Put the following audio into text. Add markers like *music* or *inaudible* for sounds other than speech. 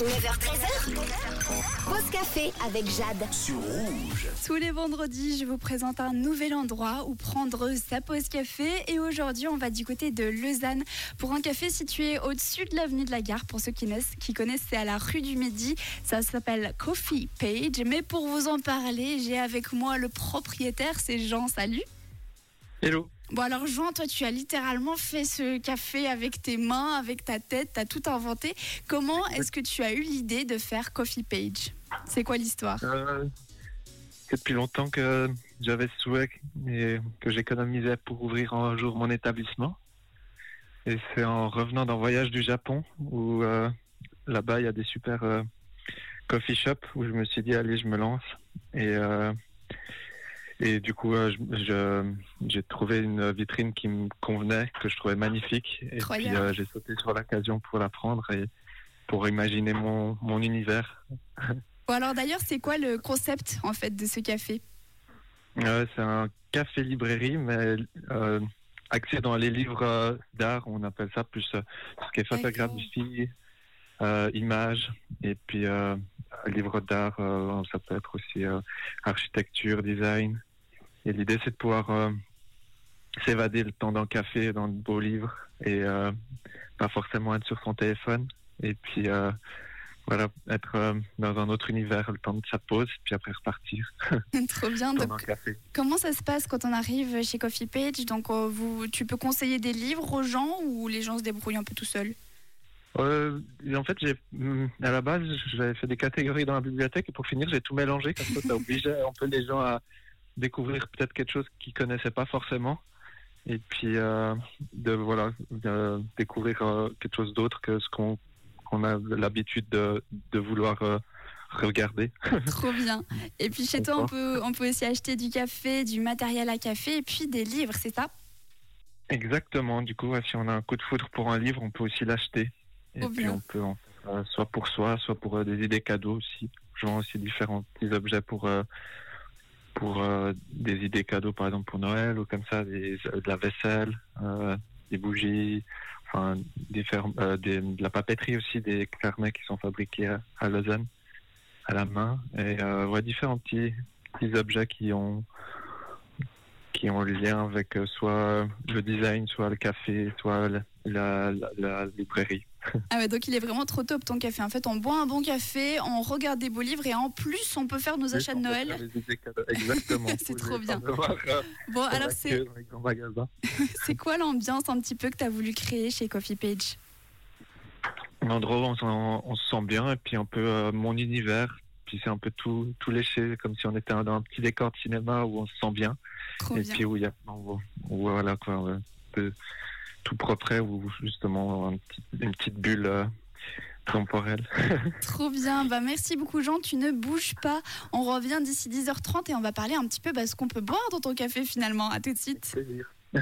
9h13h. Pause café avec Jade. sur rouge. Tous les vendredis, je vous présente un nouvel endroit où prendre sa pause café. Et aujourd'hui, on va du côté de Lausanne pour un café situé au-dessus de l'avenue de la Gare. Pour ceux qui connaissent, qui connaissent c'est à la rue du Midi. Ça s'appelle Coffee Page. Mais pour vous en parler, j'ai avec moi le propriétaire, c'est Jean. Salut. Hello. Bon alors Jean, toi tu as littéralement fait ce café avec tes mains, avec ta tête, tu as tout inventé. Comment est-ce que tu as eu l'idée de faire Coffee Page? C'est quoi l'histoire? Euh, c'est depuis longtemps que j'avais ce souhait et que j'économisais pour ouvrir un jour mon établissement. Et c'est en revenant d'un voyage du Japon où euh, là-bas il y a des super euh, coffee shops où je me suis dit allez je me lance et euh, et du coup euh, je- j'ai trouvé une vitrine qui me convenait que je trouvais magnifique. Et puis euh, j'ai sauté sur l'occasion pour la prendre et pour imaginer mon, mon univers. *laughs* Bon alors d'ailleurs c'est quoi le concept en fait de ce café? Euh, c'est un café librairie, mais axé dans les livres d'art, on appelle ça plus ce qui est photographie, images, et puis livres d'art, ça peut être aussi architecture, design. Et l'idée, c'est de pouvoir euh, s'évader le temps d'un café, dans de beaux livres, et euh, pas forcément être sur son téléphone. Et puis, euh, voilà, être dans un autre univers, le temps de sa pause, puis après repartir *laughs* Trop bien. Donc café. comment ça se passe quand on arrive chez Coffee Page? Donc vous, tu peux conseiller des livres aux gens ou les gens se débrouillent un peu tout seuls? Euh, en fait, j'ai hum, à la base, j'avais fait des catégories dans la bibliothèque et pour finir, j'ai tout mélangé comme ça, ça *laughs* obligeait un peu les gens à découvrir peut-être quelque chose qu'ils connaissaient pas forcément et puis euh, de voilà de découvrir euh, quelque chose d'autre que ce qu'on qu'on a l'habitude de, de vouloir euh, regarder. *laughs* Trop bien. Et puis chez toi on peut, on peut aussi acheter du café, du matériel à café et puis des livres, c'est ça? Exactement. Du coup, si on a un coup de foudre pour un livre, on peut aussi l'acheter. Et puis bien. on peut en faire, soit pour soi, soit pour des idées cadeaux aussi. Je vends aussi différents petits objets pour pour euh, des idées cadeaux, par exemple pour Noël ou comme ça, des, de la vaisselle, euh, des bougies, enfin euh, des, de la papeterie aussi, des carnets qui sont fabriqués à, à Lausanne à la main. Et euh, ouais, différents petits petits objets qui ont qui ont le lien avec euh, soit le design, soit le café, soit la, la, la- la librairie. *laughs* Ah ouais, donc il est vraiment trop top ton café. En fait, on boit un bon café, on regarde des beaux livres et en plus, on peut faire nos achats de Noël. Exactement. *laughs* C'est trop bien. voir, euh, Bon, alors c'est *laughs* c'est quoi l'ambiance un petit peu que tu as voulu créer chez Coffee Page? Un endroit où on se sent bien et puis un peu euh, mon univers. Puis c'est un peu tout, tout léché, comme si on était dans un petit décor de cinéma où on se sent bien. Trop et bien. puis où il y a, où, voilà quoi, un peu tout propre, où justement un petit- une petite bulle euh, temporelle. *laughs* Trop bien. Bah, merci beaucoup, Jean. Tu ne bouges pas. On revient d'ici 10h30 et on va parler un petit peu de ce qu'on peut boire dans ton café finalement. À tout de suite.